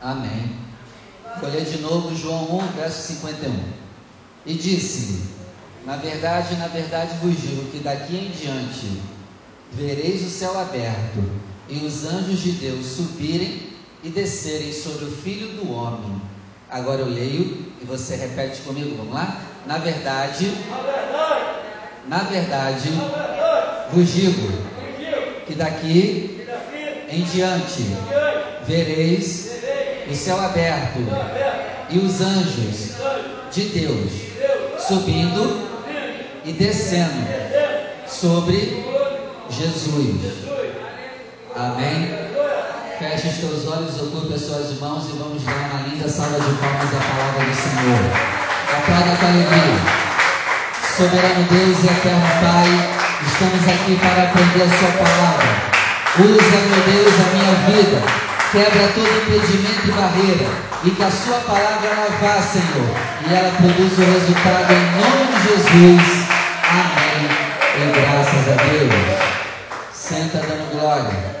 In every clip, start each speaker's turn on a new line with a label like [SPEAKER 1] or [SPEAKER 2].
[SPEAKER 1] Amém. Vou ler de novo João 1, verso 51. E disse-lhe: Na verdade, na verdade vos digo que daqui em diante vereis o céu aberto e os anjos de Deus subirem e descerem sobre o Filho do Homem. Agora eu leio e você repete comigo, vamos lá? Na verdade, na verdade, vos digo que daqui em diante vereis o céu aberto e os anjos de Deus subindo e descendo sobre Jesus. Amém. Feche os teus olhos, ocupe as suas mãos e vamos dar uma linda salva de palmas à palavra do Senhor. Aplauda com alegria. Soberano Deus e eterno Pai, estamos aqui para aprender a Sua palavra. Usa, meu Deus, a minha vida. Quebra todo impedimento e barreira. E que a Sua palavra ela vá, Senhor. E ela produza o resultado em nome de Jesus. Amém. E graças a Deus. Senta dando glória.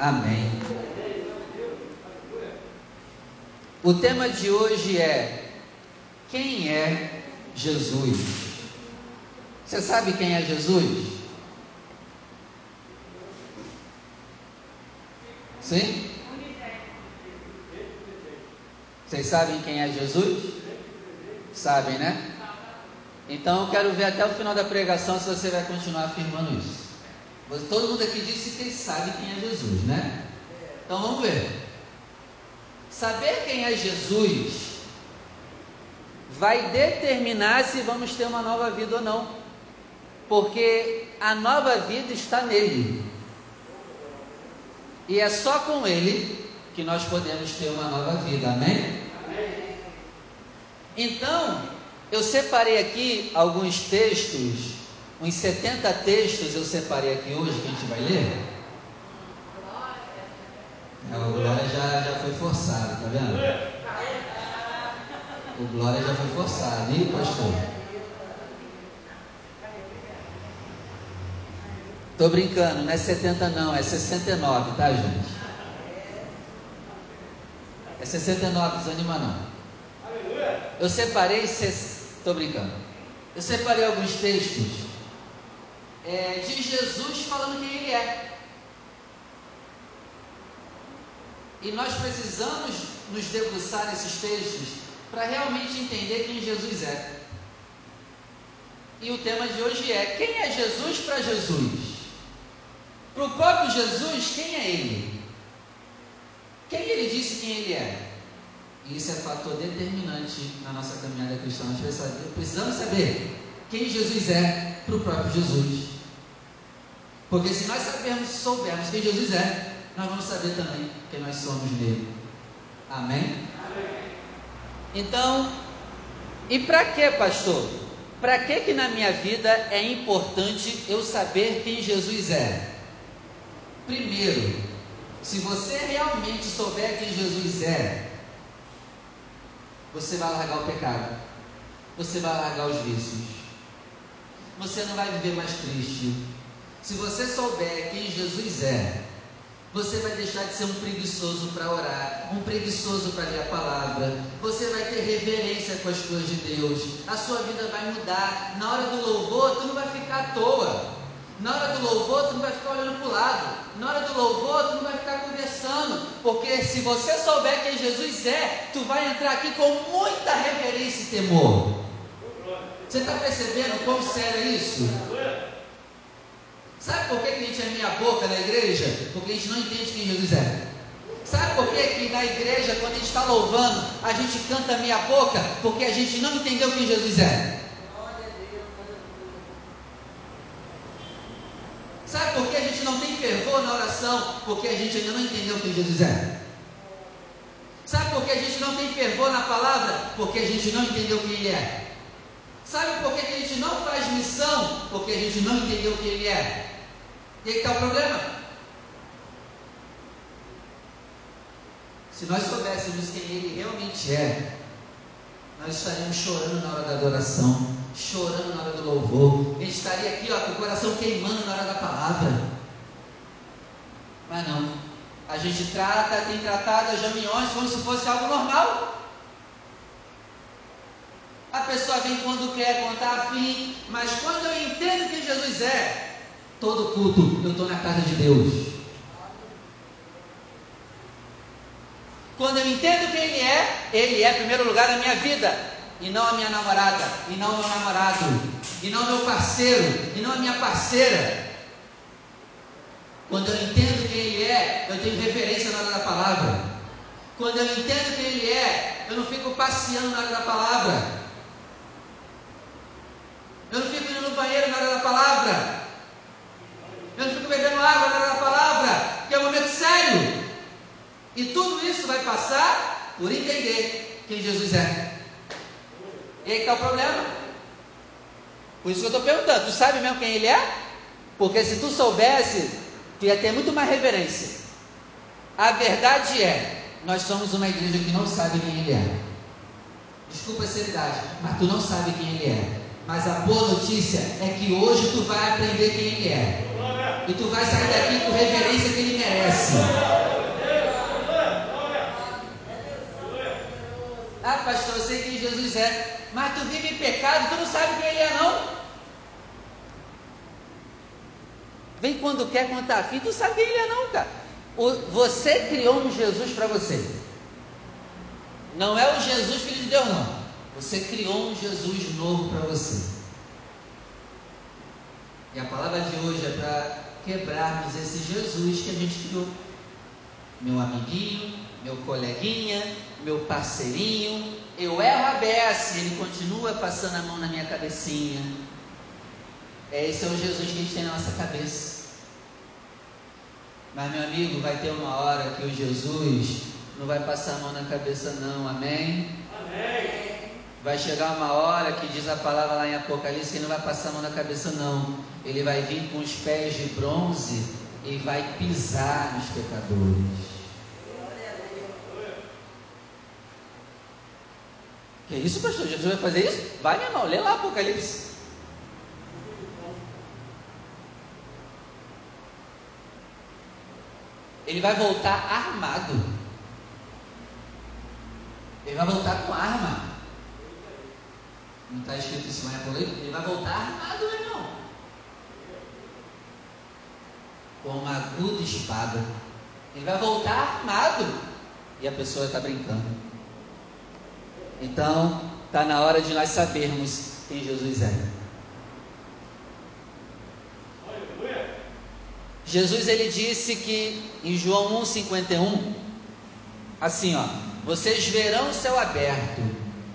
[SPEAKER 1] Amém. O tema de hoje é: Quem é Jesus? Você sabe quem é Jesus? Sim? Vocês sabem quem é Jesus? Sabem, né? Então eu quero ver até o final da pregação se você vai continuar afirmando isso. Todo mundo aqui disse que sabe quem é Jesus, né? Então vamos ver. Saber quem é Jesus vai determinar se vamos ter uma nova vida ou não. Porque a nova vida está nele. E é só com ele que nós podemos ter uma nova vida. Amém? Então, eu separei aqui alguns textos uns 70 textos eu separei aqui hoje que a gente vai ler. É, o Glória já, já foi forçado, tá vendo? O Glória já foi forçado, e pastor? Tô brincando, não é 70 não, é 69, tá gente? É 69, desanima não. Eu separei, tô brincando. Eu separei alguns textos é, de Jesus falando quem Ele é. E nós precisamos nos debruçar nesses textos para realmente entender quem Jesus é. E o tema de hoje é: quem é Jesus para Jesus? Para o próprio Jesus, quem é Ele? Quem Ele disse quem Ele é? E isso é fator determinante na nossa caminhada cristã. Nós precisamos saber quem Jesus é para o próprio Jesus. Porque se nós sabermos, soubermos quem Jesus é, nós vamos saber também quem nós somos nele. Amém? Amém. Então, e para que, pastor? Para que que na minha vida é importante eu saber quem Jesus é? Primeiro, se você realmente souber quem Jesus é, você vai largar o pecado, você vai largar os vícios, você não vai viver mais triste, se você souber quem Jesus é, você vai deixar de ser um preguiçoso para orar, um preguiçoso para ler a palavra. Você vai ter reverência com as coisas de Deus. A sua vida vai mudar. Na hora do louvor, tu não vai ficar à toa. Na hora do louvor, tu não vai ficar olhando para o lado. Na hora do louvor, tu não vai ficar conversando. Porque se você souber quem Jesus é, tu vai entrar aqui com muita reverência e temor. Você está percebendo quão sério é isso? Sabe por que, a gente é meia boca na igreja? Porque a gente não entende quem Jesus é. Sabe por que, que na igreja, quando a gente está louvando, a gente canta meia boca? Porque a gente não entendeu quem Jesus é. Sabe por que a gente não tem fervor na oração? Porque a gente ainda não entendeu quem Jesus é. Sabe por que a gente não tem fervor na palavra? Porque a gente não entendeu quem Ele é. Sabe por que a gente não faz missão? Porque a gente não entendeu quem Ele é. E aí está o problema. Se nós soubéssemos quem Ele realmente é, nós estaríamos chorando na hora da adoração, chorando na hora do louvor. Estaria aqui ó, com o coração queimando na hora da palavra. Mas não. A gente trata, tem tratado as reuniões como se fosse algo normal. A pessoa vem quando quer contar afim, mas quando eu entendo quem Jesus é, todo culto eu estou na casa de Deus. Quando eu entendo quem Ele é, Ele é primeiro lugar na minha vida, e não a minha namorada, e não o meu namorado, e não o meu parceiro, e não a minha parceira. Quando eu entendo quem Ele é, eu tenho referência na hora da palavra. Quando eu entendo quem Ele é, eu não fico passeando na hora da palavra. Eu não fico indo no banheiro na hora da palavra. Eu não fico bebendo água na hora da palavra, que é um momento sério. E tudo isso vai passar por entender quem Jesus é. E aí está o problema. Por isso que eu estou perguntando, tu sabe mesmo quem ele é? Porque se tu soubesse, tu ia ter muito mais reverência. A verdade é, nós somos uma igreja que não sabe quem ele é. Desculpa a seriedade, mas tu não sabe quem ele é. Mas a boa notícia é que hoje tu vai aprender quem Ele é. E tu vai sair daqui com reverência que Ele merece. Ah, pastor, eu sei quem Jesus é. Mas tu vive em pecado, tu não sabe quem Ele é, não. Vem quando quer contar fim, tu sabe quem Ele é, não, cara. O, você criou um Jesus para você. Não é o Jesus filho de Deus, não. Você criou um Jesus novo para você. E a palavra de hoje é para quebrarmos esse Jesus que a gente criou. Meu amiguinho, meu coleguinha, meu parceirinho. Eu erro a beça e ele continua passando a mão na minha cabecinha. Esse é o Jesus que a gente tem na nossa cabeça. Mas, meu amigo, vai ter uma hora que o Jesus não vai passar a mão na cabeça, não. Amém? Amém. Vai chegar uma hora que diz a palavra lá em Apocalipse que ele não vai passar a mão na cabeça, não. Ele vai vir com os pés de bronze e vai pisar nos pecadores. Que isso, pastor? Jesus vai fazer isso? Vai, meu irmão, lê lá Apocalipse. Ele vai voltar armado. Ele vai voltar com arma. Não está escrito isso lá em? Ele vai voltar armado, meu irmão. Com uma aguda espada. Ele vai voltar armado. E a pessoa está brincando. Então, está na hora de nós sabermos quem Jesus é. Jesus ele disse que em João 1:51 assim, ó, vocês verão o céu aberto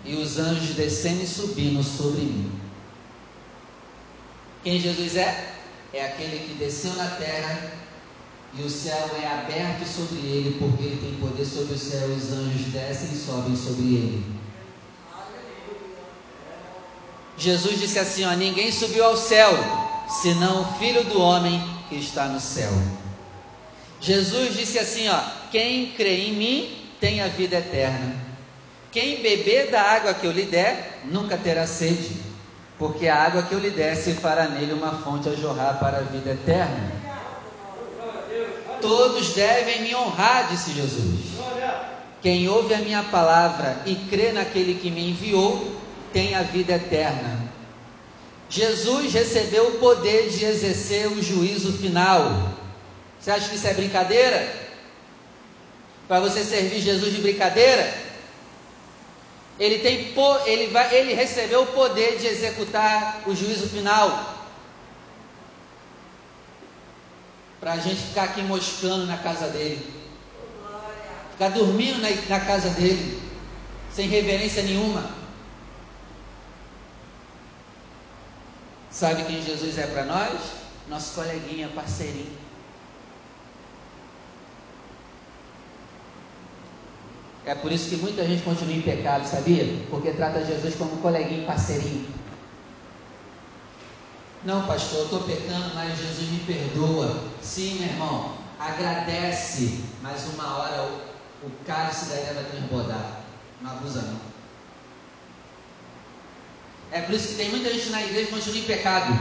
[SPEAKER 1] e os anjos descendo e subindo sobre mim. Quem Jesus é? É aquele que desceu na terra e o céu é aberto sobre ele, porque ele tem poder sobre o céu, os anjos descem e sobem sobre ele. Jesus disse assim: ó, ninguém subiu ao céu, senão o Filho do Homem que está no céu. Jesus disse assim: ó, quem crê em mim tem a vida eterna. Quem beber da água que eu lhe der, nunca terá sede, porque a água que eu lhe der se fará nele uma fonte a jorrar para a vida eterna. Todos devem me honrar, disse Jesus. Quem ouve a minha palavra e crê naquele que me enviou, tem a vida eterna. Jesus recebeu o poder de exercer o juízo final. Você acha que isso é brincadeira? Para você servir Jesus de brincadeira? Ele tem ele vai, ele recebeu o poder de executar o juízo final. Para a gente ficar aqui moscando na casa dele. Ficar dormindo na, na casa dele. Sem reverência nenhuma. Sabe quem Jesus é para nós? Nosso coleguinha, parceirinho. É por isso que muita gente continua em pecado, sabia? Porque trata Jesus como coleguinho, parceirinho. Não, pastor, eu estou pecando, mas Jesus me perdoa. Sim, meu irmão, agradece, mas uma hora o, o cálice da ira vai transbordar. Não abusa não. É por isso que tem muita gente na igreja que continua em pecado.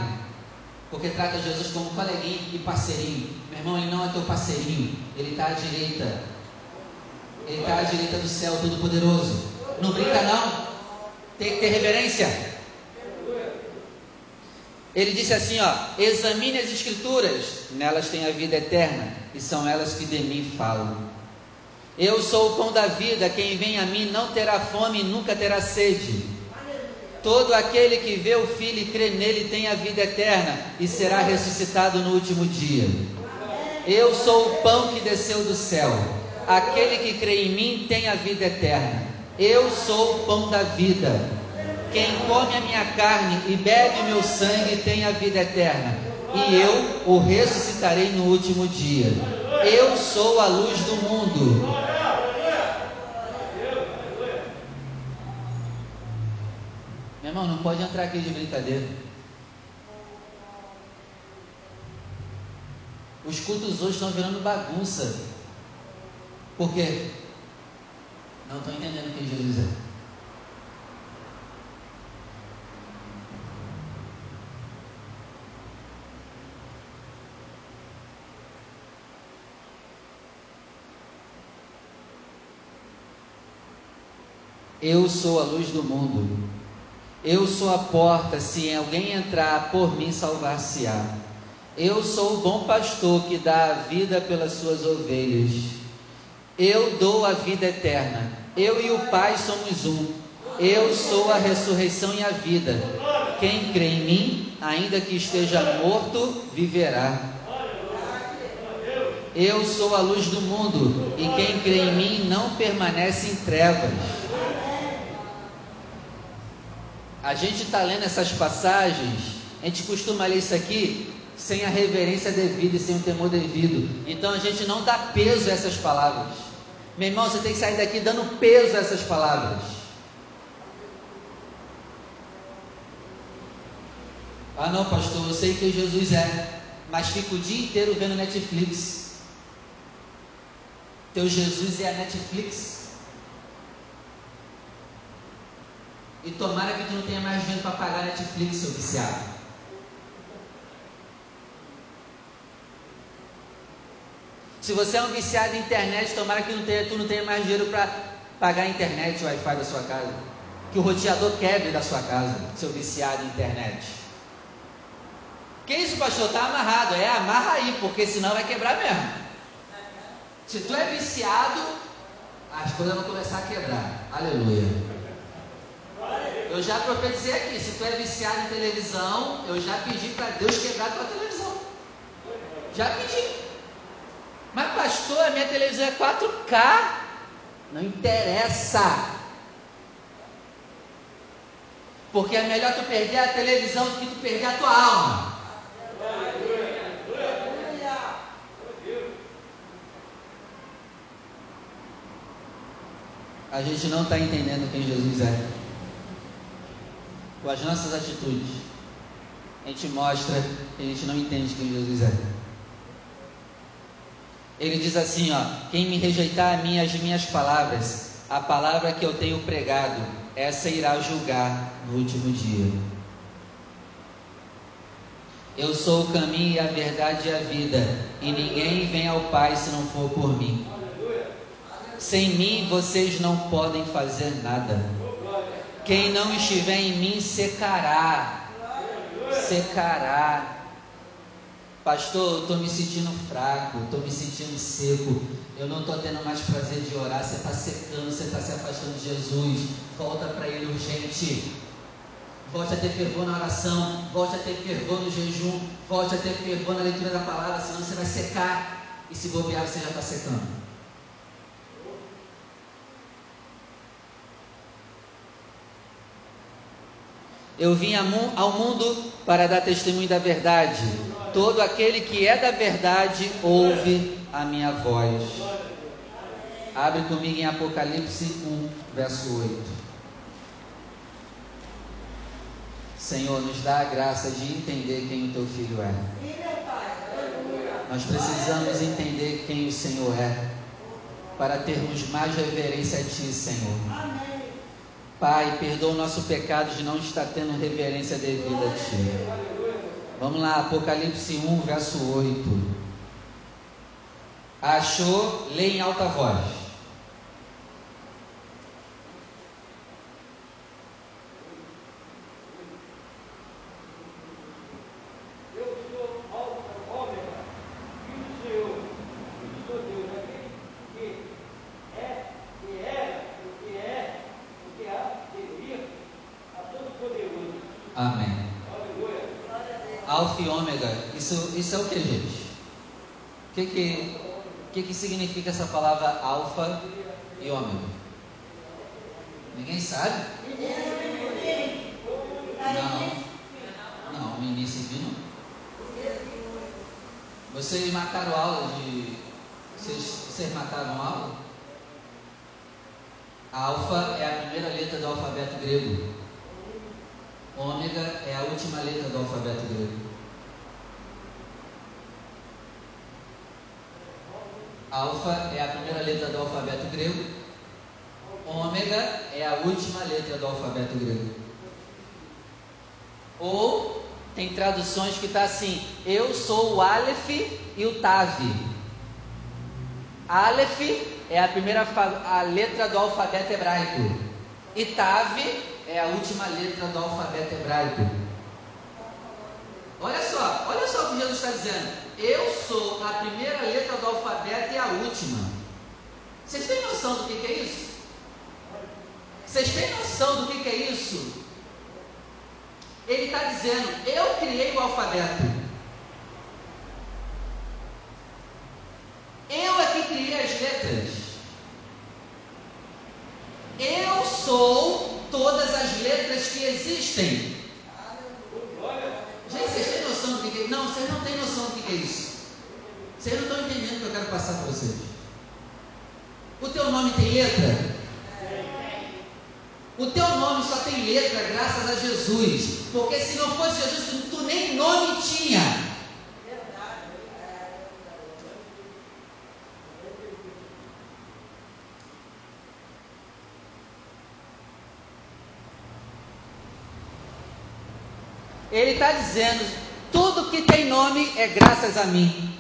[SPEAKER 1] Porque trata Jesus como coleguinha e parceirinho. Meu irmão, ele não é teu parceirinho. Ele está à direita. Ele está à direita do céu Todo-Poderoso. Não brinca, não. Tem que ter reverência. Ele disse assim: ó, examine as escrituras, nelas tem a vida eterna, e são elas que de mim falam. Eu sou o pão da vida, quem vem a mim não terá fome e nunca terá sede. Todo aquele que vê o Filho e crê nele tem a vida eterna e será ressuscitado no último dia. Eu sou o pão que desceu do céu. Aquele que crê em mim tem a vida eterna. Eu sou o pão da vida. Quem come a minha carne e bebe meu sangue tem a vida eterna. E eu o ressuscitarei no último dia. Eu sou a luz do mundo. Meu irmão, não pode entrar aqui de brincadeira. Os cultos hoje estão virando bagunça. Por quê? Não estou entendendo quem Jesus é. Eu sou a luz do mundo. Eu sou a porta, se alguém entrar por mim, salvar-se-á. Eu sou o bom pastor que dá a vida pelas suas ovelhas. Eu dou a vida eterna. Eu e o Pai somos um. Eu sou a ressurreição e a vida. Quem crê em mim, ainda que esteja morto, viverá. Eu sou a luz do mundo, e quem crê em mim não permanece em trevas. A gente está lendo essas passagens, a gente costuma ler isso aqui sem a reverência devida e sem o temor devido. Então a gente não dá peso a essas palavras. Meu irmão, você tem que sair daqui dando peso a essas palavras. Ah, não, pastor, eu sei que Jesus é, mas fico o dia inteiro vendo Netflix. Teu Jesus é a Netflix. E tomara que tu não tenha mais dinheiro para pagar Netflix, seu viciado. Se você é um viciado em internet, tomara que não tenha, tu não tenha mais dinheiro para pagar a internet, o Wi-Fi da sua casa. Que o roteador quebre da sua casa, seu viciado em internet. Que isso, pastor? Está amarrado. É, amarra aí, porque senão vai quebrar mesmo. Se tu é viciado, as coisas vão começar a quebrar. Aleluia. Eu já profetizei aqui, se tu é viciado em televisão, eu já pedi para Deus quebrar tua televisão. Já pedi. Mas pastor, a minha televisão é 4K. Não interessa. Porque é melhor tu perder a televisão do que tu perder a tua alma. A gente não está entendendo quem Jesus é com as nossas atitudes, a gente mostra que a gente não entende quem Jesus é. Ele diz assim, ó: Quem me rejeitar a mim as minhas palavras, a palavra que eu tenho pregado, essa irá julgar no último dia. Eu sou o caminho e a verdade e a vida, e ninguém vem ao Pai se não for por mim. Sem mim vocês não podem fazer nada. Quem não estiver em mim secará. Secará. Pastor, eu estou me sentindo fraco, estou me sentindo seco, eu não estou tendo mais prazer de orar, você está secando, você está se afastando de Jesus, volta para Ele urgente. Volte a ter fervor na oração, volte a ter fervor no jejum, volte a ter fervor na leitura da palavra, senão você vai secar, e se bobear você já está secando. Eu vim ao mundo para dar testemunho da verdade. Todo aquele que é da verdade ouve a minha voz. Abre comigo em Apocalipse 1, verso 8. Senhor, nos dá a graça de entender quem o teu filho é. Nós precisamos entender quem o Senhor é para termos mais reverência a Ti, Senhor. Pai, perdoa o nosso pecado de não estar tendo reverência devida a Ti. Vamos lá, Apocalipse 1, verso 8. Achou? Lê em alta voz. É o que, gente? O que que, que que significa essa palavra alfa e ômega? Ninguém sabe? Não. Não, no início viu não. Vocês marcaram aula de. Vocês, vocês marcaram aula? A alfa é a primeira letra do alfabeto grego. Ômega é a última letra do alfabeto grego. Alfa é a primeira letra do alfabeto grego. Ômega é a última letra do alfabeto grego. Ou tem traduções que está assim: Eu sou o Aleph e o Tav. Aleph é a primeira a letra do alfabeto hebraico. E Tav é a última letra do alfabeto hebraico. Olha só, olha só o que Jesus está dizendo. Eu sou a primeira letra do alfabeto e a última. Vocês têm noção do que, que é isso? Vocês têm noção do que, que é isso? Ele está dizendo: Eu criei o alfabeto. Eu é que criei as letras. Eu sou todas as letras que existem. Eu quero passar para vocês. O teu nome tem letra? O teu nome só tem letra graças a Jesus. Porque se não fosse Jesus, tu nem nome tinha. Ele está dizendo: tudo que tem nome é graças a mim.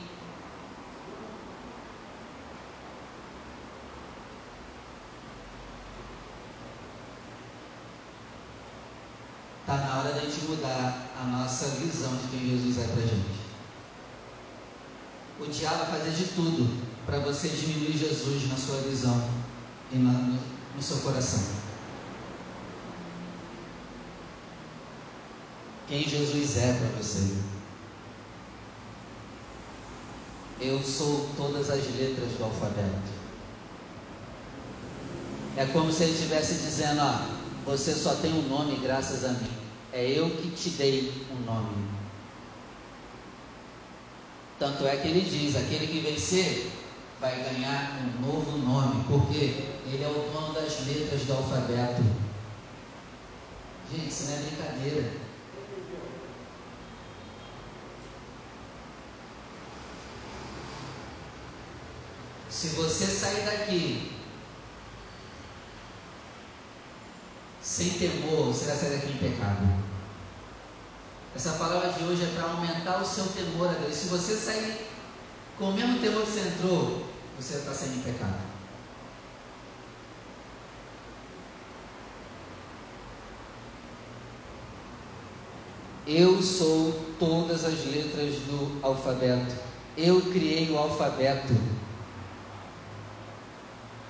[SPEAKER 1] Está na hora de a gente mudar a nossa visão de quem Jesus é para a gente. O diabo vai fazer de tudo para você diminuir Jesus na sua visão e no, no seu coração. quem Jesus é para você. Eu sou todas as letras do alfabeto. É como se ele estivesse dizendo: ó, você só tem um nome graças a mim. É eu que te dei um nome. Tanto é que ele diz: aquele que vencer vai ganhar um novo nome, porque ele é o dono das letras do alfabeto. Gente, isso não é brincadeira. Se você sair daqui sem temor, você vai sair daqui em pecado. Essa palavra de hoje é para aumentar o seu temor a Deus. Se você sair com o mesmo temor que você entrou, você está saindo em pecado. Eu sou todas as letras do alfabeto. Eu criei o alfabeto.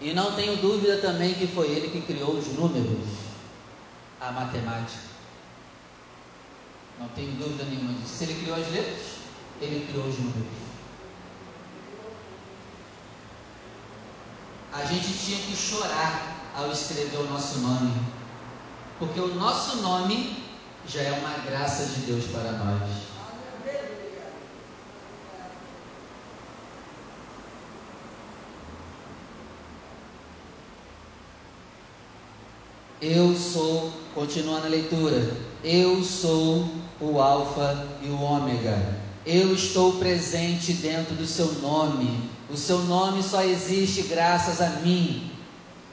[SPEAKER 1] E não tenho dúvida também que foi ele que criou os números, a matemática. Não tenho dúvida nenhuma disso. Se ele criou as letras, ele criou os números. A gente tinha que chorar ao escrever o nosso nome, porque o nosso nome já é uma graça de Deus para nós. Eu sou, continuando a leitura, eu sou o Alfa e o Ômega. Eu estou presente dentro do seu nome. O seu nome só existe graças a mim.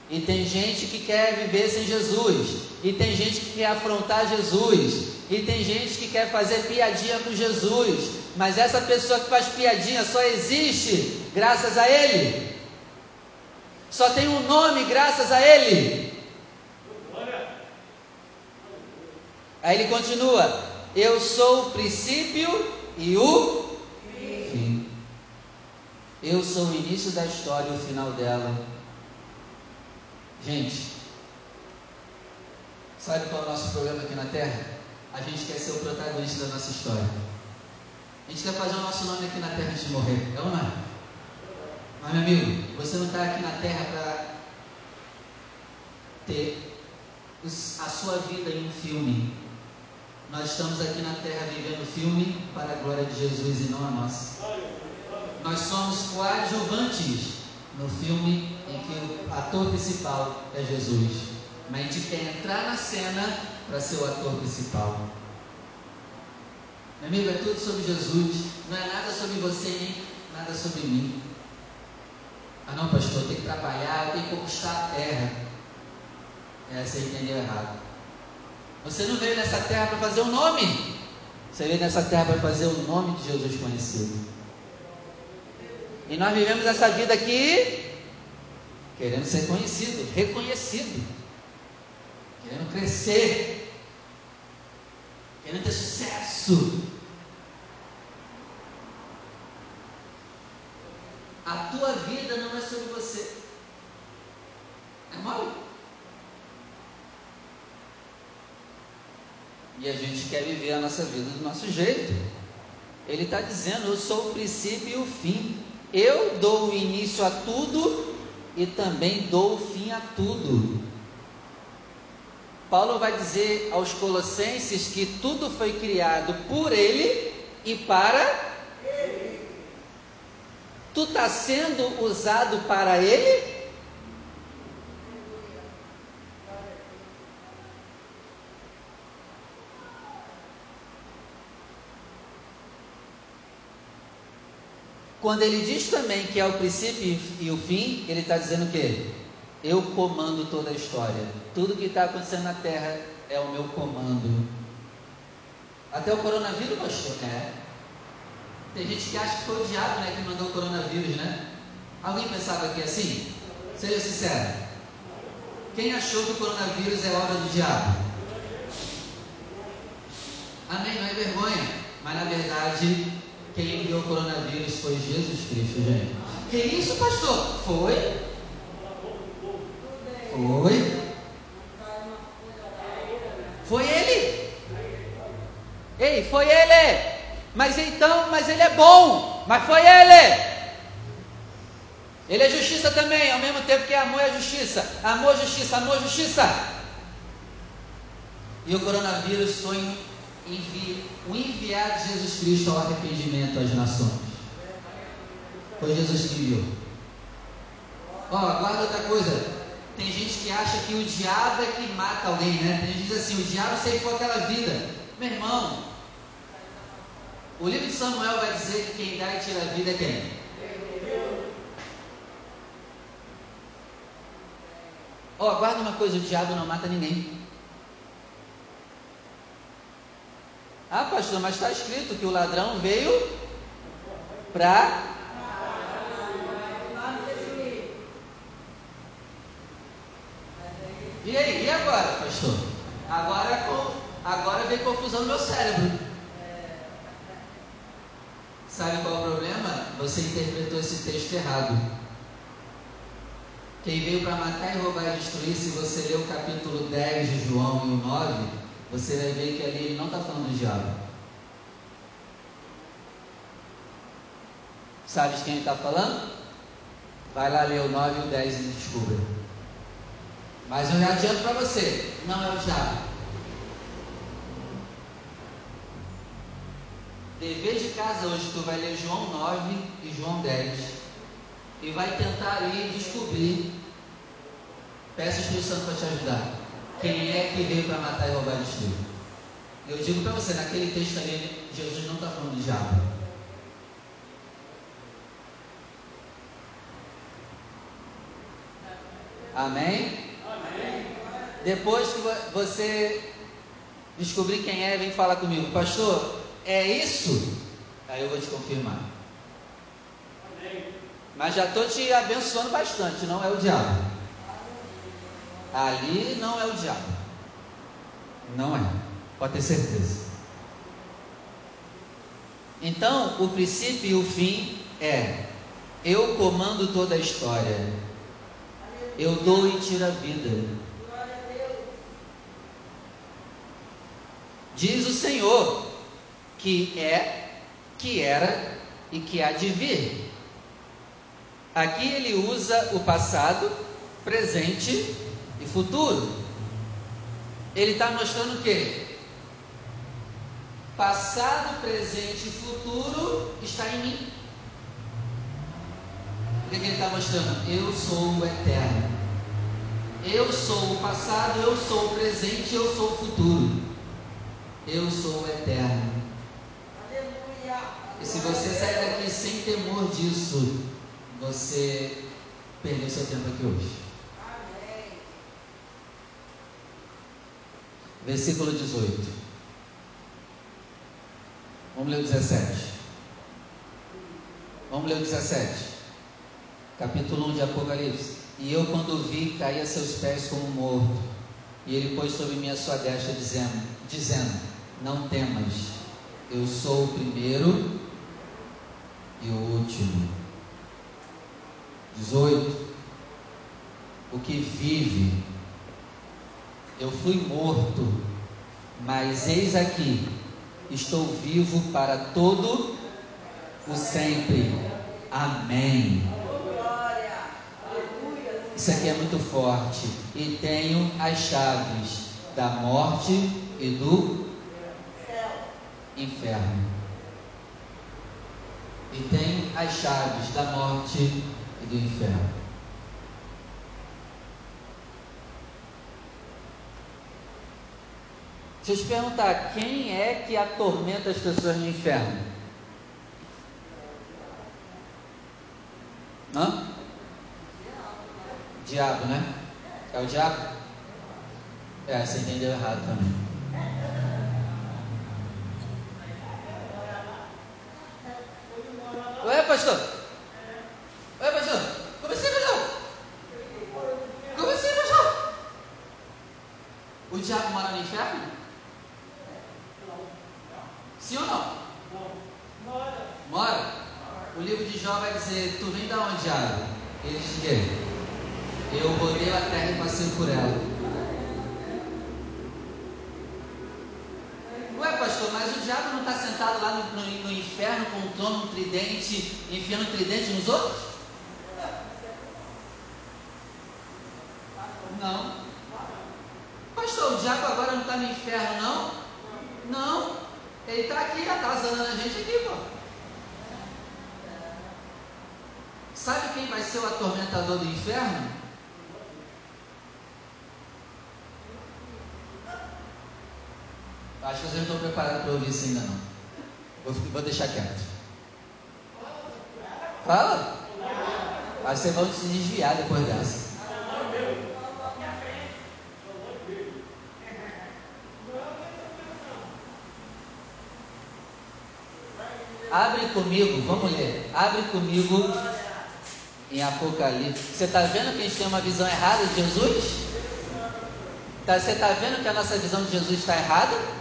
[SPEAKER 1] E tem gente que quer viver sem Jesus. E tem gente que quer afrontar Jesus. E tem gente que quer fazer piadinha com Jesus. Mas essa pessoa que faz piadinha só existe graças a Ele. Só tem um nome graças a Ele. Aí ele continua: Eu sou o princípio e o fim. Eu sou o início da história e o final dela. Gente, sabe qual é o nosso problema aqui na Terra? A gente quer ser o protagonista da nossa história. A gente quer fazer o nosso nome aqui na Terra antes de morrer. É ou não é? Mas, meu amigo, você não está aqui na Terra para ter a sua vida em um filme. Nós estamos aqui na Terra vivendo o filme para a glória de Jesus e não a nossa. Nós somos coadjuvantes no filme em que o ator principal é Jesus. Mas a gente quer entrar na cena para ser o ator principal. Meu amigo, é tudo sobre Jesus. Não é nada sobre você nem nada sobre mim. Ah não, pastor, eu tenho que trabalhar, eu tenho que conquistar a terra. É, você entendeu errado. Você não veio nessa terra para fazer um nome. Você veio nessa terra para fazer o nome de Jesus conhecido. E nós vivemos essa vida aqui querendo ser conhecido, reconhecido, querendo crescer, querendo ter sucesso. A tua vida não é sobre você. É mole? E a gente quer viver a nossa vida do nosso jeito. Ele está dizendo: Eu sou o princípio e o fim. Eu dou o início a tudo e também dou o fim a tudo. Paulo vai dizer aos Colossenses que tudo foi criado por ele e para ele. Tu está sendo usado para ele? Quando ele diz também que é o princípio e o fim, ele está dizendo o quê? Eu comando toda a história. Tudo que está acontecendo na terra é o meu comando. Até o coronavírus, pastor? É. Tem gente que acha que foi o diabo né, que mandou o coronavírus, né? Alguém pensava que é assim? Seja sincero. Quem achou que o coronavírus é obra do diabo? Amém? Não é vergonha. Mas na verdade quem enviou o coronavírus foi Jesus Cristo, gente. Que isso, pastor? Foi? Foi? Foi ele? Ei, foi ele. Mas então, mas ele é bom. Mas foi ele. Ele é justiça também, ao mesmo tempo que amor é justiça. Amor, justiça, amor, justiça. E o coronavírus foi envi, o enviado de Jesus Cristo ao arrependimento às nações. Foi Jesus que enviou. Ó, guarda outra coisa. Tem gente que acha que o diabo é que mata alguém, né? Tem gente que diz assim, o diabo ceifou aquela vida. Meu irmão, o livro de Samuel vai dizer que quem dá e tira a vida é quem? Ó, oh, guarda uma coisa, o diabo não mata ninguém. Ah, pastor, mas está escrito que o ladrão veio para. E aí, e agora, pastor? Agora, agora veio confusão no meu cérebro. Sabe qual é o problema? Você interpretou esse texto errado. Quem veio para matar e roubar e destruir, se você ler o capítulo 10 de João e o 9, você vai ver que ali ele não está falando do diabo. Sabe de quem ele está falando? Vai lá ler o 9 e o 10 e descubra. Mas eu já adianto para você, não é o diabo. Dever de casa hoje, tu vai ler João 9 e João 10 e vai tentar ali descobrir. Peça o Espírito Santo para te ajudar. Quem é que veio para matar e roubar e destruir? Eu digo para você, naquele texto ali, Jesus não está falando de diabo. Amém? Amém? Depois que você descobrir quem é, vem falar comigo, pastor, é isso? Aí eu vou te confirmar. Amém. Mas já estou te abençoando bastante, não é o diabo. Ali não é o diabo. Não é. Pode ter certeza. Então, o princípio e o fim é: eu comando toda a história. Eu dou e tiro a vida. Diz o Senhor que é, que era e que há de vir. Aqui ele usa o passado, presente e futuro. Ele está mostrando o quê? Passado, presente e futuro está em mim. O que, que ele está mostrando? Eu sou o eterno. Eu sou o passado, eu sou o presente, eu sou o futuro. Eu sou o eterno. Aleluia. E se você sair daqui sem temor disso, você perdeu seu tempo aqui hoje. Amém. Versículo 18. Vamos ler o 17. Vamos ler o 17. Capítulo 1 de Apocalipse. E eu, quando vi, caí a seus pés como morto. E ele pôs sobre mim a sua destra, dizendo: dizendo Não temas, eu sou o primeiro e o último. 18. O que vive, eu fui morto, mas eis aqui estou vivo para todo o sempre. Amém. Isso aqui é muito forte. E tenho as chaves da morte e do inferno. E tenho as chaves da morte e do inferno. Deixa eu te perguntar, quem é que atormenta as pessoas no inferno? Hã? Diabo, né? É o diabo? É, você entendeu errado também. Ué, pastor? Ué, pastor? Como assim, pastor? Como assim, pastor? O diabo mora no inferno? Sim ou não? Mora. Mora? O livro de Jó vai dizer: Tu vem da onde, diabo? Ele diz que eu rodei a terra e passei por ela. Ué, pastor, mas o diabo não está sentado lá no, no, no, inferno com um trono, um tridente, enfiando um tridente nos outros? Não. Pastor, o diabo agora não está no inferno, não? Não. Ele está aqui atazanando a gente aqui, pô. Sabe quem vai ser o atormentador do inferno? Acho que vocês não estão preparados para ouvir isso ainda não. Vou, vou deixar quieto. Fala. Que vocês vão se desviar depois dessa. Abre comigo, vamos ler. Abre comigo em Apocalipse. Você está vendo que a gente tem uma visão errada de Jesus? Tá, você está vendo que a nossa visão de Jesus está errada?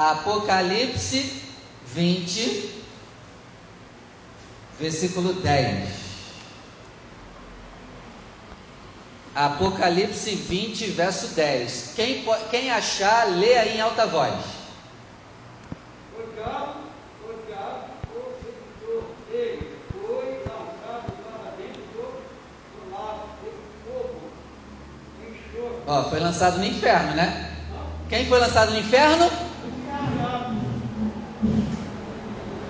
[SPEAKER 1] Apocalipse 20, versículo 10. Apocalipse 20, verso 10. Quem, quem achar, lê aí em alta voz. O diabo, o diabo, o seguidor dele, foi lançado para dentro do lago de fogo. Ó, foi lançado no inferno, né? Quem foi lançado no inferno?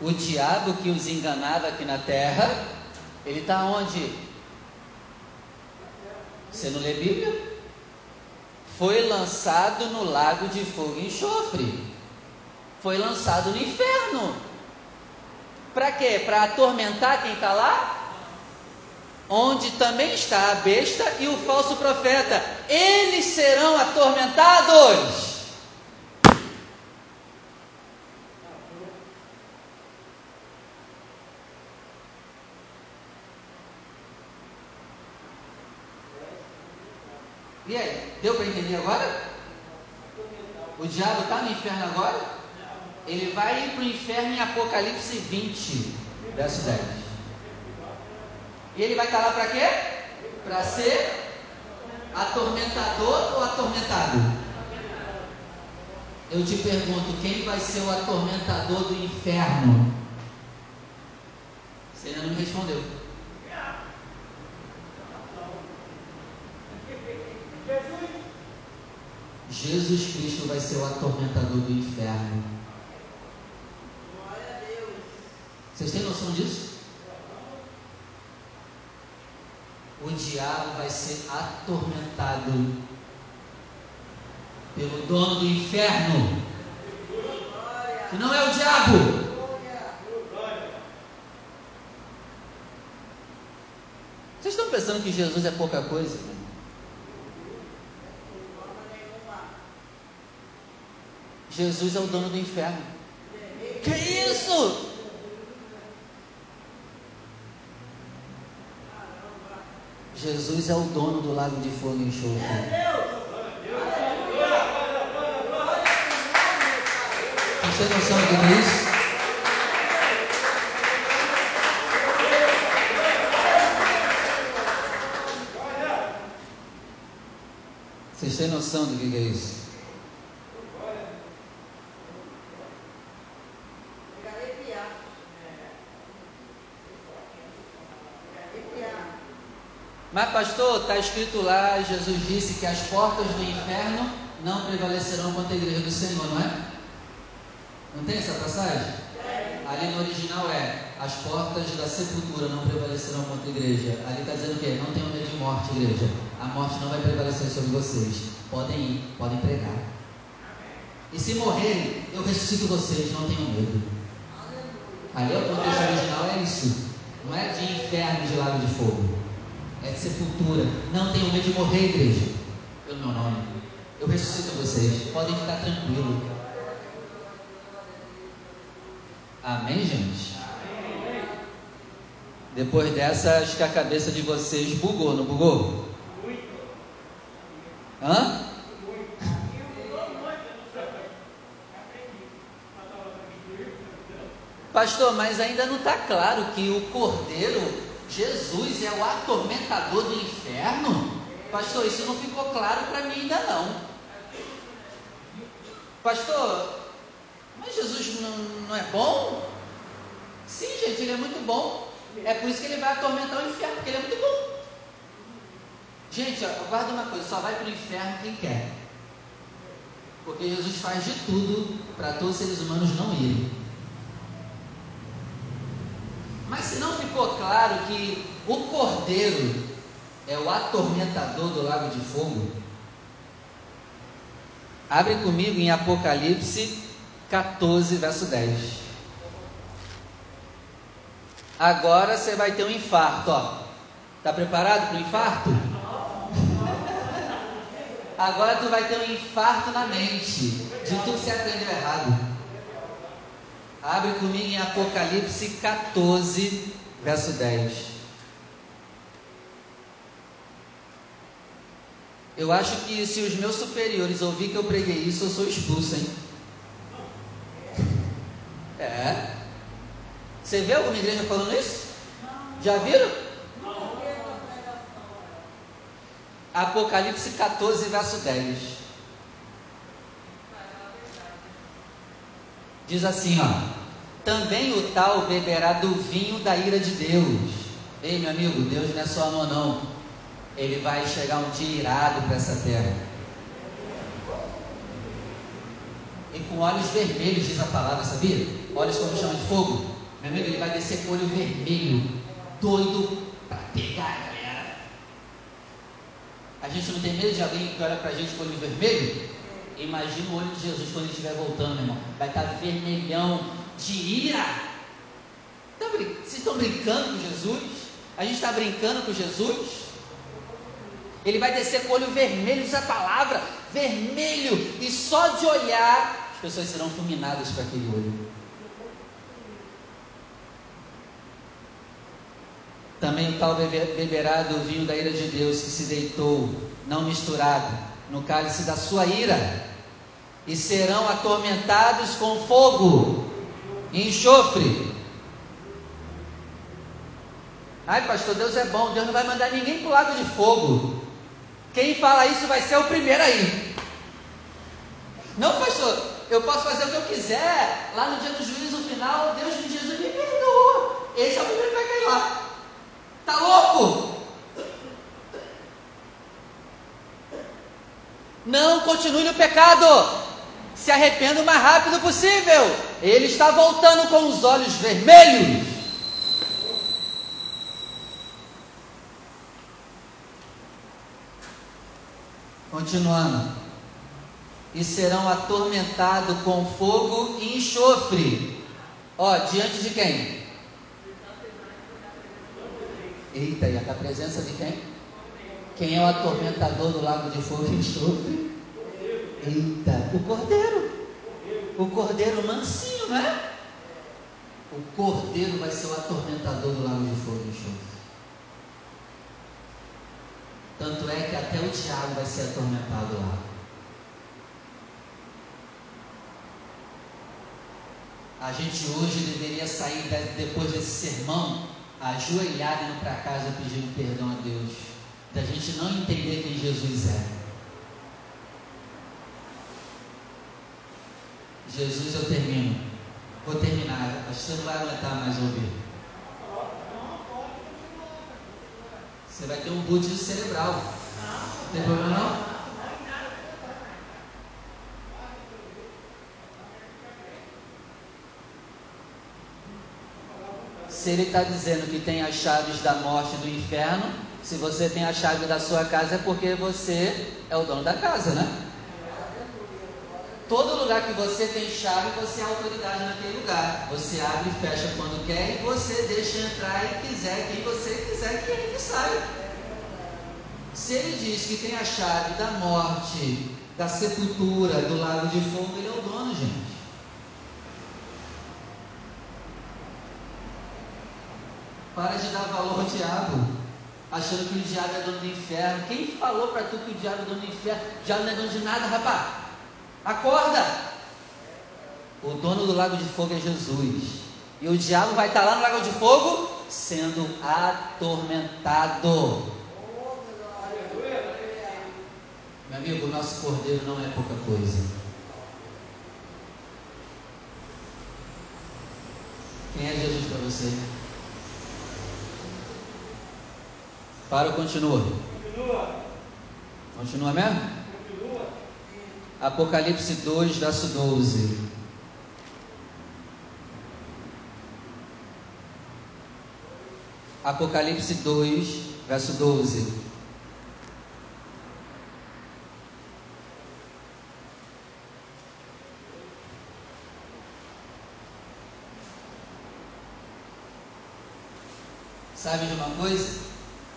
[SPEAKER 1] O diabo que os enganava aqui na terra, ele está onde? Você não lê Bíblia? Foi lançado no lago de fogo e enxofre. Foi lançado no inferno. Para quê? Para atormentar quem está lá? Onde também está a besta e o falso profeta. Eles serão atormentados. E aí, deu para entender agora? O diabo está no inferno agora? Ele vai para o inferno em Apocalipse 20, verso 10. E ele vai estar tá lá para quê? Para ser atormentador ou atormentado? Eu te pergunto, quem vai ser o atormentador do inferno? Você ainda não me respondeu. Jesus Cristo vai ser o atormentador do inferno. Vocês têm noção disso? O diabo vai ser atormentado pelo dono do inferno, que não é o diabo. Vocês estão pensando que Jesus é pouca coisa? Jesus é o dono do inferno. Que isso? Jesus é o dono do lago de fogo e enxofre. Você tem noção do que é isso? Vocês têm noção do que é isso? Mas, pastor, está escrito lá, Jesus disse que as portas do inferno não prevalecerão contra a igreja do Senhor, não é? Não tem essa passagem? Ali no original é: as portas da sepultura não prevalecerão contra a igreja. Ali está dizendo o quê? Não tenham medo de morte, igreja. A morte não vai prevalecer sobre vocês. Podem ir, podem pregar. E se morrerem, eu ressuscito vocês, não tenham medo. Ali é o contexto original, é isso. Não é de inferno de lago de fogo é de sepultura. Não tenham medo de morrer, igreja, pelo meu nome. Eu ressuscito vocês. Podem ficar tranquilos. Amém, gente? Depois dessa, acho que a cabeça de vocês bugou, não bugou? Hã? Pastor, mas ainda não está claro que o cordeiro Jesus é o atormentador do inferno? Pastor, isso não ficou claro para mim ainda não. Pastor, mas Jesus não, não é bom? Sim, gente, ele é muito bom. É por isso que ele vai atormentar o inferno, porque ele é muito bom. Gente, ó, guarda uma coisa, só vai para o inferno quem quer. Porque Jesus faz de tudo para todos os seres humanos não irem. Mas se não ficou claro que o cordeiro é o atormentador do lago de fogo, abre comigo em Apocalipse 14, verso 10. Agora você vai ter um infarto, ó. Tá preparado para o infarto? Agora tu vai ter um infarto na mente de tudo que você aprendeu errado. Abre comigo em Apocalipse 14, verso 10. Eu acho que se os meus superiores ouvir que eu preguei isso, eu sou expulso, hein? É. Você vê alguma igreja falando isso? Já viram? Apocalipse 14, verso 10. Diz assim, ó também o tal beberá do vinho da ira de Deus. Ei, meu amigo, Deus não é só amor, não. Ele vai chegar um dia irado para essa terra. E com olhos vermelhos, diz a palavra, sabia? Olhos como chama de fogo. Meu amigo, ele vai descer com olho vermelho, doido para pegar a galera. A gente não tem medo de alguém que olha para a gente com olho vermelho? Imagina o olho de Jesus quando ele estiver voltando, meu irmão. Vai estar vermelhão de ira. Tá Vocês estão brincando com Jesus? A gente está brincando com Jesus? Ele vai descer com o olho vermelho, diz a palavra, vermelho, e só de olhar, as pessoas serão fulminadas para aquele olho. Também o tal beberá do vinho da ira de Deus que se deitou, não misturado, no cálice da sua ira, e serão atormentados com fogo e enxofre. Ai, pastor, Deus é bom, Deus não vai mandar ninguém para o lago de fogo. Quem fala isso vai ser o primeiro aí. Não, pastor, eu posso fazer o que eu quiser. Lá no dia do juízo final, Deus me Jesus me perdoa. Esse é o primeiro que vai cair lá. Tá louco? Não continue no pecado. Se arrependa o mais rápido possível. Ele está voltando com os olhos vermelhos. Continuando. E serão atormentados com fogo e enxofre. Ó, diante de quem? Eita, e a presença de quem? Quem é o atormentador do lago de fogo e enxofre? Eita, o cordeiro. O cordeiro mansinho, não é? O cordeiro vai ser o atormentador do lago de fogo enxofre. Tanto é que até o diabo vai ser atormentado lá. A gente hoje deveria sair depois desse sermão ajoelhado indo para casa pedindo perdão a Deus, da gente não entender quem Jesus é. Jesus, eu termino. Vou terminar. Você não vai aguentar mais ouvir. Você vai ter um boot cerebral. Não tem problema não? Se ele está dizendo que tem as chaves da morte do inferno, se você tem a chave da sua casa é porque você é o dono da casa, né? Todo lugar que você tem chave, você é autoridade naquele lugar. Você abre e fecha quando quer e você deixa entrar e quiser quem você quiser que ele saia. Se ele diz que tem a chave da morte, da sepultura, do lago de fogo, ele é o dono, gente. Para de dar valor ao diabo, achando que o diabo é dono do inferno. Quem falou para tu que o diabo é dono do inferno? O diabo não é dono de nada, rapaz. Acorda! O dono do lago de fogo é Jesus. E o diabo vai estar lá no lago de fogo sendo atormentado. Meu amigo, o nosso cordeiro não é pouca coisa. Quem é Jesus para você? Para ou continua? Continua. Continua mesmo? Apocalipse 2, verso 12. Apocalipse 2, verso 12. Sabe de uma coisa?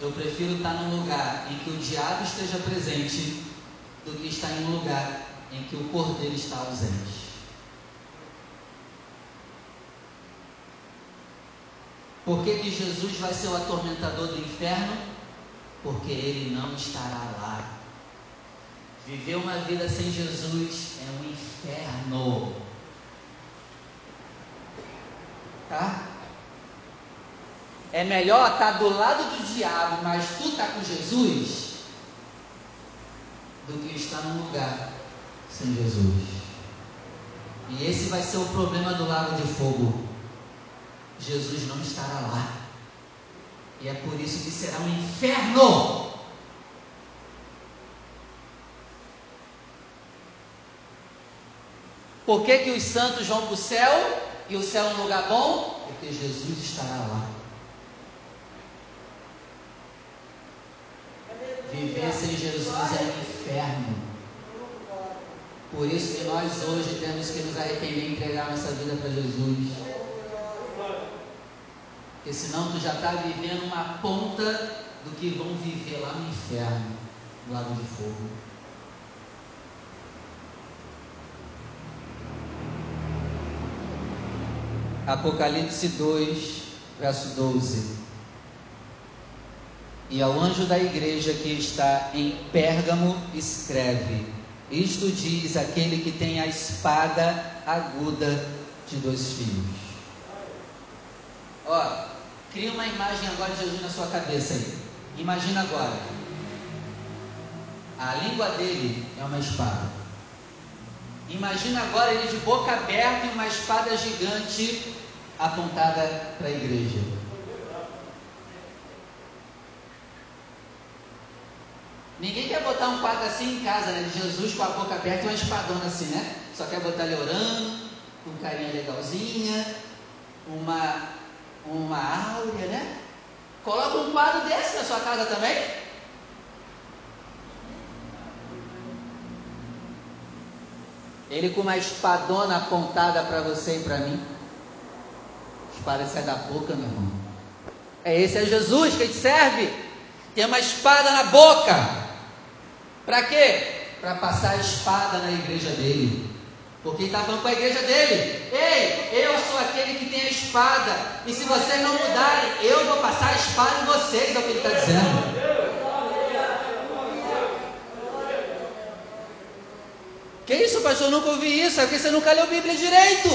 [SPEAKER 1] Eu prefiro estar num lugar em que o diabo esteja presente do que estar em um lugar em que o cordeiro está ausente. Por que, que Jesus vai ser o atormentador do inferno? Porque ele não estará lá. Viver uma vida sem Jesus é um inferno. Tá? É melhor estar do lado do diabo, mas tu está com Jesus, do que estar num lugar sem Jesus. E esse vai ser o problema do lago de fogo. Jesus não estará lá. E é por isso que será um inferno. Por que, que os santos vão para o céu e o céu é um lugar bom? Porque Jesus estará lá. Viver sem Jesus é um inferno. Por isso que nós hoje temos que nos arrepender e entregar nossa vida para Jesus. Porque senão tu já está vivendo uma ponta do que vão viver lá no inferno, no lago de fogo. Apocalipse 2, verso 12. E ao anjo da igreja que está em Pérgamo, escreve: Isto diz aquele que tem a espada aguda de dois fios. Ó, cria uma imagem agora de Jesus na sua cabeça aí. Imagina agora. A língua dele é uma espada. Imagina agora ele de boca aberta e uma espada gigante apontada para a igreja. Ninguém quer botar um quadro assim em casa, né? De Jesus com a boca aberta e uma espadona assim, né? Só quer botar ele orando, com carinha legalzinha, uma, uma áurea, né? Coloca um quadro desse na sua casa também. Ele com uma espadona apontada para você e para mim. Espada sai da boca, meu irmão. É esse é Jesus que te serve. Tem uma espada na boca. Para quê? Para passar a espada na igreja dele. Porque ele está falando com a igreja dele. Ei, eu sou aquele que tem a espada. E se vocês não mudarem, eu vou passar a espada em vocês, é o que ele está dizendo. Que isso, pastor? Eu nunca ouvi isso. É porque você nunca leu a Bíblia direito.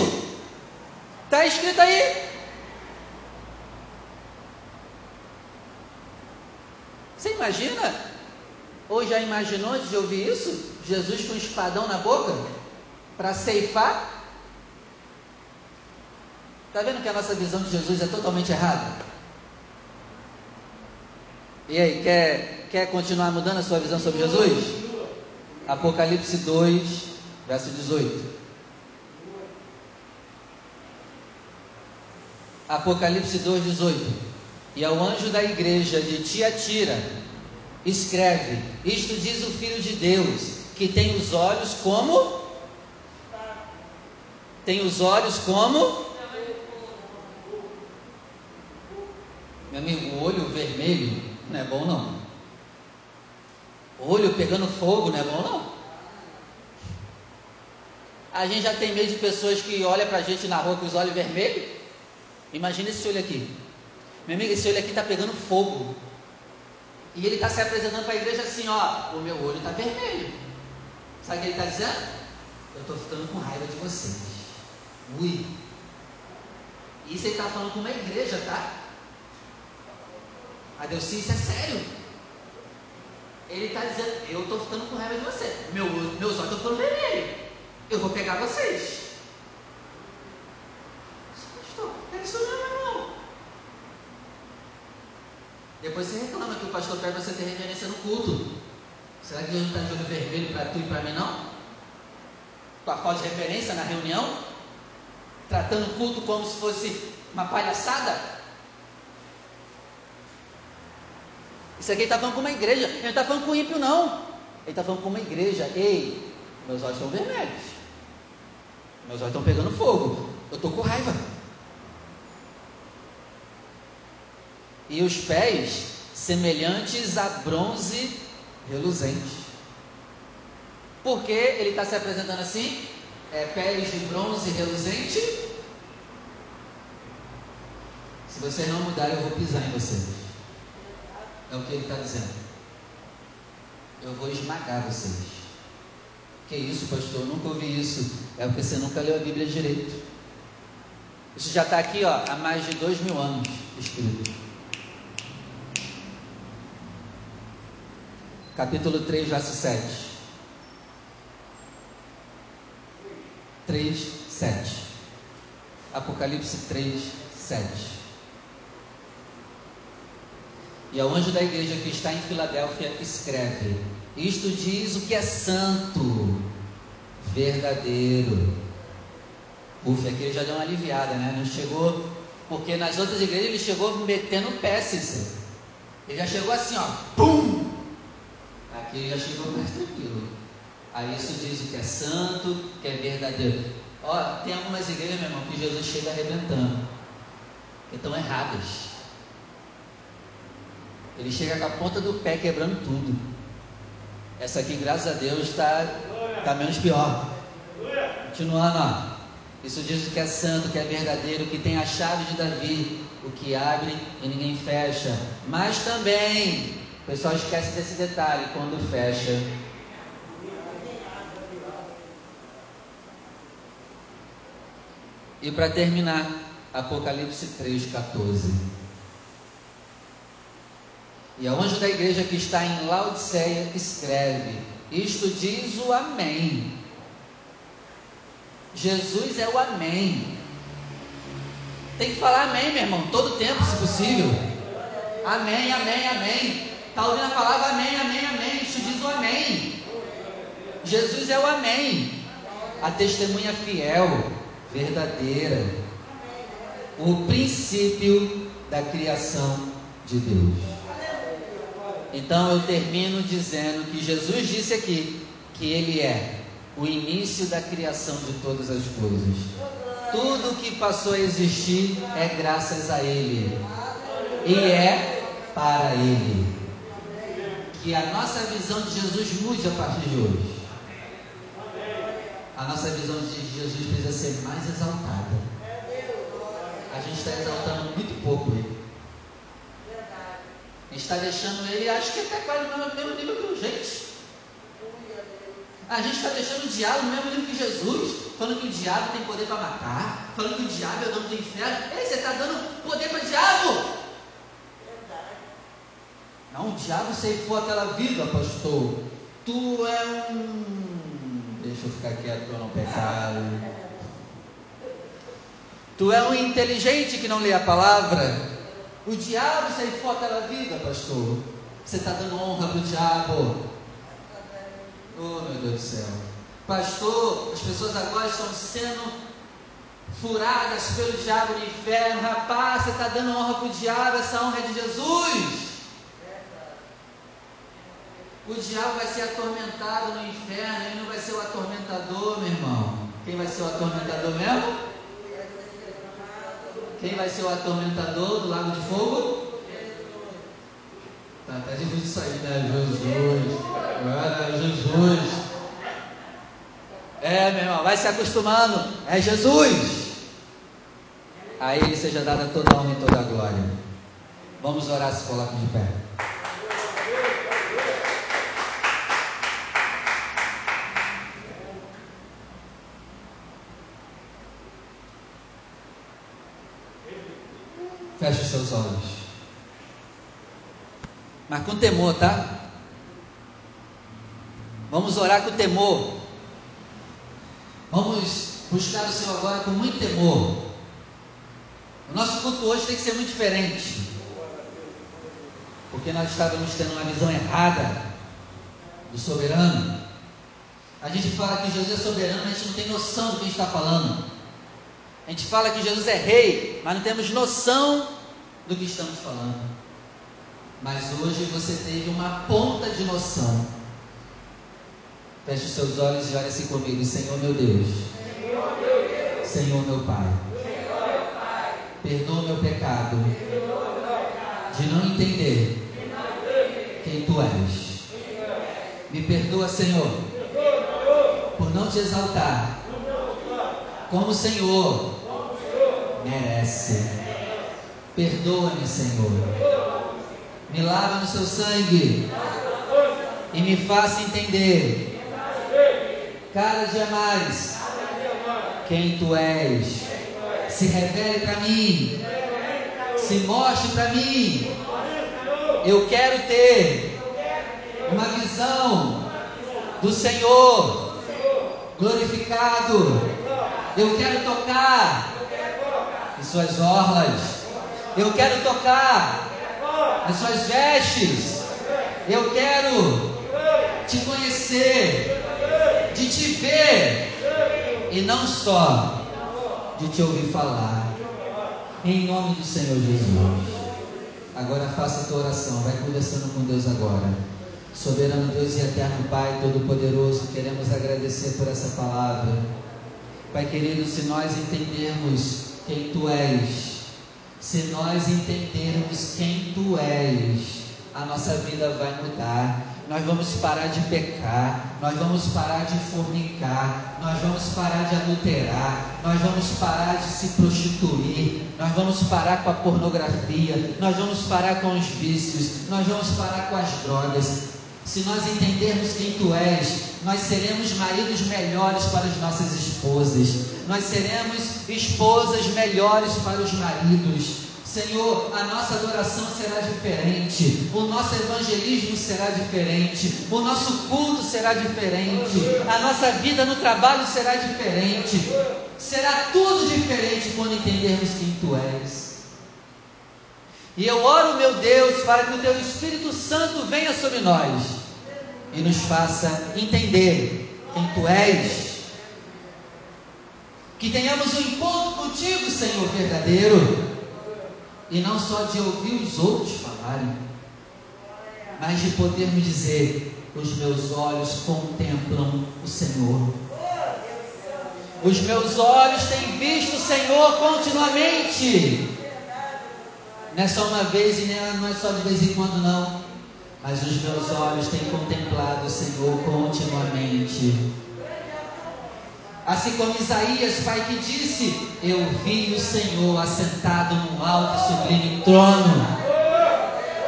[SPEAKER 1] Está escrito aí. Você imagina? Ou já imaginou antes de ouvir isso? Jesus com um espadão na boca? Para ceifar? Está vendo que a nossa visão de Jesus é totalmente errada? E aí, quer, quer continuar mudando a sua visão sobre Jesus? Apocalipse 2, verso 18. Apocalipse 2, 18. E ao anjo da igreja de Tiatira, escreve: Isto diz o Filho de Deus, que tem os olhos como? Tem os olhos como? Meu amigo, olho vermelho não é bom não. Olho pegando fogo não é bom não. A gente já tem medo de pessoas que olham para a gente na rua com os olhos vermelhos. Imagina esse olho aqui. Meu amigo, esse olho aqui está pegando fogo. E ele está se apresentando para a igreja assim: ó, o meu olho está vermelho. Sabe o que ele está dizendo? Eu estou ficando com raiva de vocês. Ui. Isso ele está falando com uma igreja, tá? A Deus, isso é sério. Ele está dizendo, eu estou ficando com raiva de você. Meu, meus olhos estão ficando vermelhos. Eu vou pegar vocês. Pastor, é isso não, irmão. Depois você reclama que o pastor pede você ter reverência no culto. Será que Deus não está de olho vermelho para tu e para mim, não? Tua falta de referência na reunião? Tratando o culto como se fosse uma palhaçada? Isso aqui está falando com uma igreja. Ele não está falando com ímpio, não. Ele está falando com uma igreja. Ei, meus olhos estão vermelhos. Meus olhos estão pegando fogo. Eu estou com raiva. E os pés semelhantes a bronze reluzente. Por que ele está se apresentando assim? É, pés de bronze reluzente. Se vocês não mudarem, eu vou pisar em vocês. É o que ele está dizendo. Eu vou esmagar vocês. Que isso, pastor? Eu nunca ouvi isso. É porque você nunca leu a Bíblia direito. Isso já está aqui ó, há mais de dois mil anos escrito. Capítulo 3, verso 7. 3, 7. Apocalipse 3, 7. E ao anjo da igreja que está em Filadélfia, escreve: Isto diz o que é santo, verdadeiro, Ufa, aqui ele já deu uma aliviada, né? Não chegou. Porque nas outras igrejas ele chegou metendo o pé, Cícero. Ele já chegou assim, ó. Pum! Aqui ele já chegou mais tranquilo. Aí isso diz o que é santo, que é verdadeiro. Ó, tem algumas igrejas, meu irmão, que Jesus chega arrebentando. Que estão erradas. Ele chega com a ponta do pé quebrando tudo. Essa aqui, graças a Deus, está tá menos pior. Continuando, ó. Isso diz o que é santo, que é verdadeiro, que tem a chave de Davi, o que abre e ninguém fecha. Mas também, o pessoal esquece desse detalhe, quando fecha. E para terminar, Apocalipse 3, 14. E a anjo da igreja que está em Laodiceia escreve: Isto diz o Amém. Jesus é o Amém. Tem que falar Amém, meu irmão, todo tempo, se possível. Amém, Amém, Amém. Está ouvindo a palavra Amém, Amém, Amém. Isso diz o Amém. Jesus é o Amém. A testemunha fiel, verdadeira. O princípio da criação de Deus. Então eu termino dizendo que Jesus disse aqui que Ele é o início da criação de todas as coisas. Tudo que passou a existir é graças a Ele e é para Ele. Que a nossa visão de Jesus mude a partir de hoje. A nossa visão de Jesus precisa ser mais exaltada. A gente está exaltando muito pouco Ele está deixando ele, acho que até quase no mesmo nível que o gente. A gente está deixando o diabo no mesmo nível que Jesus, falando que o diabo tem poder para matar, falando que o diabo é o dono do inferno. Ei, você está dando poder para o diabo? Não, o diabo ceifou aquela vida, pastor. Tu é um. Deixa eu ficar quieto para não pecar. Tu é um inteligente que não lê a palavra. O diabo ceifou aquela vida, pastor. Você está dando honra para o diabo. Oh, meu Deus do céu. Pastor, as pessoas agora estão sendo furadas pelo diabo no inferno. Rapaz, você está dando honra para o diabo. Essa honra é de Jesus. O diabo vai ser atormentado no inferno. Ele não vai ser o atormentador, meu irmão. Quem vai ser o atormentador mesmo? Quem vai ser o atormentador do lago de fogo? Tá, tá difícil isso aí, né? Jesus. Agora, Jesus. É, meu irmão, vai se acostumando. É Jesus. A Ele seja dada toda a honra e toda a glória. Vamos orar, se coloque de pé. Feche os seus olhos. Mas com temor, tá? Vamos orar com temor. Vamos buscar o Senhor agora com muito temor. O nosso culto hoje tem que ser muito diferente. Porque nós estávamos tendo uma visão errada do soberano. A gente fala que Jesus é soberano, mas a gente não tem noção do que a gente está falando. A gente fala que Jesus é rei, mas não temos noção do que estamos falando. Mas hoje você teve uma ponta de noção. Feche os seus olhos e olhe assim comigo, Senhor meu Deus. Senhor meu Pai. Perdoa o meu pecado de não entender quem Tu és. Me perdoa, Senhor, por não te exaltar como o Senhor merece. Perdoa-me, Senhor. Me lava no seu sangue e me faça entender cada dia mais quem tu és. Se revele para mim, se mostre para mim. Eu quero ter uma visão do Senhor glorificado. Eu quero tocar em suas orlas. Eu quero tocar nas suas vestes. Eu quero te conhecer, de te ver e não só de te ouvir falar. Em nome do Senhor Jesus. Agora faça a tua oração, vai conversando com Deus agora. Soberano Deus e eterno Pai Todo-Poderoso, queremos agradecer por essa palavra. Pai querido, se nós entendermos quem Tu és, se nós entendermos quem Tu és, a nossa vida vai mudar nós vamos parar de pecar, nós vamos parar de fornicar, nós vamos parar de adulterar, nós vamos parar de se prostituir, nós vamos parar com a pornografia, nós vamos parar com os vícios, nós vamos parar com as drogas. Se nós entendermos quem tu és, nós seremos maridos melhores para as nossas esposas, nós seremos esposas melhores para os maridos, Senhor, a nossa adoração será diferente, o nosso evangelismo será diferente, o nosso culto será diferente, a nossa vida no trabalho será diferente, será tudo diferente quando entendermos quem Tu és. E eu oro, meu Deus, para que o Teu Espírito Santo venha sobre nós e nos faça entender quem Tu és. Que tenhamos um encontro contigo, Senhor verdadeiro e não só de ouvir os outros falarem, mas de podermos dizer: os meus olhos contemplam o Senhor. Os meus olhos têm visto o Senhor continuamente. Não é só uma vez e não é só de vez em quando, não. Mas os meus olhos têm contemplado o Senhor continuamente. Assim como Isaías, Pai, que disse: Eu vi o Senhor assentado no alto e sublime trono.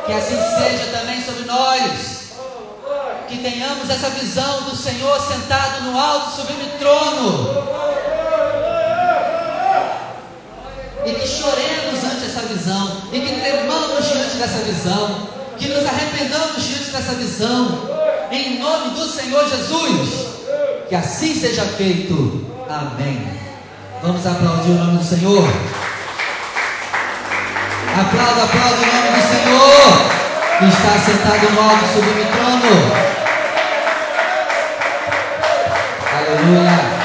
[SPEAKER 1] Que assim seja também sobre nós. Que tenhamos essa visão do Senhor sentado no alto e sublime trono. E que choremos ante essa visão. E que tremamos diante dessa visão. Que nos arrependamos diante dessa visão. Em nome do Senhor Jesus. Que assim seja feito. Amém. Vamos aplaudir o nome do Senhor. Aplauda, aplauda o nome do Senhor. Que está sentado no alto sublime trono. Aleluia.